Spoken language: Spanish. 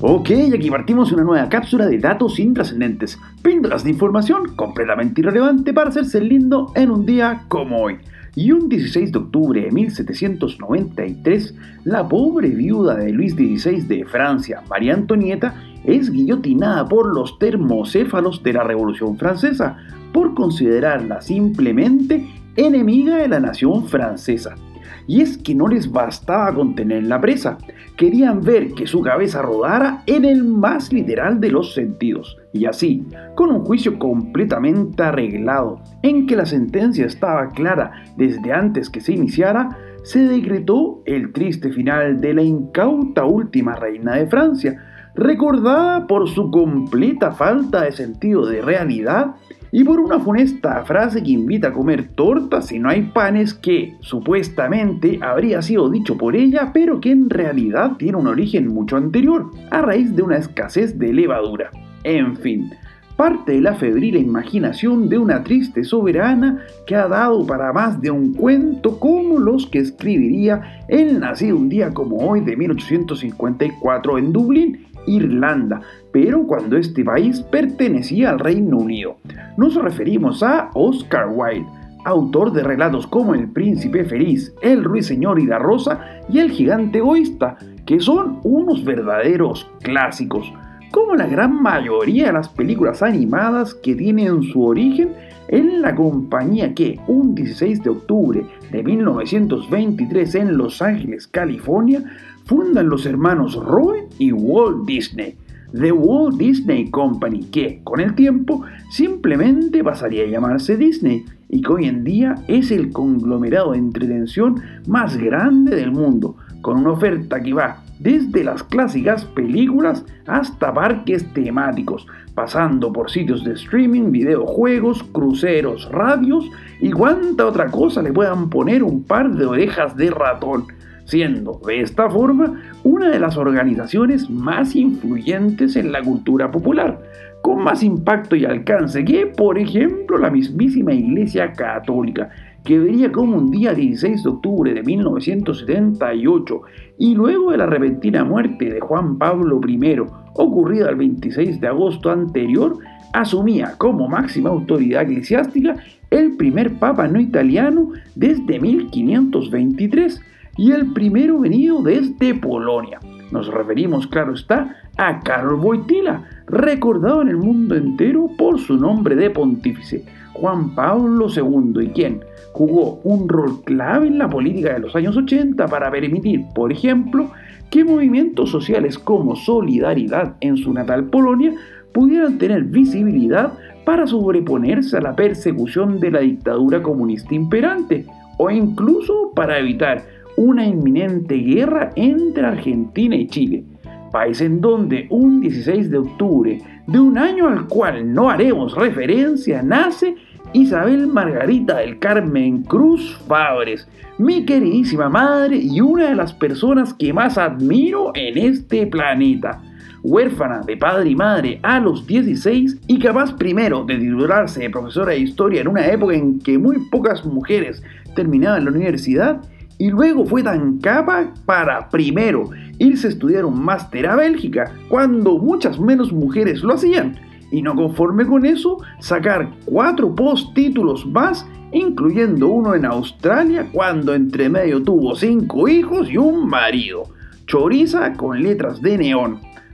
Ok, aquí partimos una nueva cápsula de datos intrascendentes, píldoras de información completamente irrelevante para hacerse lindo en un día como hoy. Y un 16 de octubre de 1793, la pobre viuda de Luis XVI de Francia, María Antonieta, es guillotinada por los termocéfalos de la Revolución Francesa por considerarla simplemente enemiga de la nación francesa. Y es que no les bastaba con tener la presa, querían ver que su cabeza rodara en el más literal de los sentidos. Y así, con un juicio completamente arreglado, en que la sentencia estaba clara desde antes que se iniciara, se decretó el triste final de la incauta última reina de Francia, recordada por su completa falta de sentido de realidad y por una funesta frase que invita a comer tortas si no hay panes que supuestamente habría sido dicho por ella, pero que en realidad tiene un origen mucho anterior, a raíz de una escasez de levadura. En fin, parte de la febril imaginación de una triste soberana que ha dado para más de un cuento como los que escribiría el nacido un día como hoy de 1854 en Dublín Irlanda, pero cuando este país pertenecía al Reino Unido. Nos referimos a Oscar Wilde, autor de relatos como El Príncipe Feliz, El Ruiseñor y la Rosa y El Gigante Egoísta, que son unos verdaderos clásicos, como la gran mayoría de las películas animadas que tienen su origen en la compañía que un 16 de octubre de 1923 en Los Ángeles, California, fundan los hermanos Roy y Walt Disney, The Walt Disney Company, que con el tiempo simplemente pasaría a llamarse Disney y que hoy en día es el conglomerado de entretención más grande del mundo, con una oferta que va desde las clásicas películas hasta parques temáticos, pasando por sitios de streaming, videojuegos, cruceros, radios y cuánta otra cosa le puedan poner un par de orejas de ratón siendo de esta forma una de las organizaciones más influyentes en la cultura popular, con más impacto y alcance que, por ejemplo, la mismísima Iglesia Católica, que vería como un día 16 de octubre de 1978 y luego de la repentina muerte de Juan Pablo I, ocurrida el 26 de agosto anterior, asumía como máxima autoridad eclesiástica el primer papa no italiano desde 1523, y el primero venido desde Polonia. Nos referimos, claro está, a Karol Wojtyla, recordado en el mundo entero por su nombre de pontífice, Juan Pablo II, y quien jugó un rol clave en la política de los años 80 para permitir, por ejemplo, que movimientos sociales como Solidaridad en su natal Polonia pudieran tener visibilidad para sobreponerse a la persecución de la dictadura comunista imperante, o incluso para evitar una inminente guerra entre Argentina y Chile, país en donde un 16 de octubre de un año al cual no haremos referencia nace Isabel Margarita del Carmen Cruz Fabres, mi queridísima madre y una de las personas que más admiro en este planeta. Huérfana de padre y madre a los 16 y capaz primero de titularse de profesora de historia en una época en que muy pocas mujeres terminaban la universidad, y luego fue tan capa para primero irse a estudiar un máster a Bélgica, cuando muchas menos mujeres lo hacían, y no conforme con eso, sacar cuatro post títulos más, incluyendo uno en Australia, cuando entre medio tuvo cinco hijos y un marido. Choriza con letras de neón.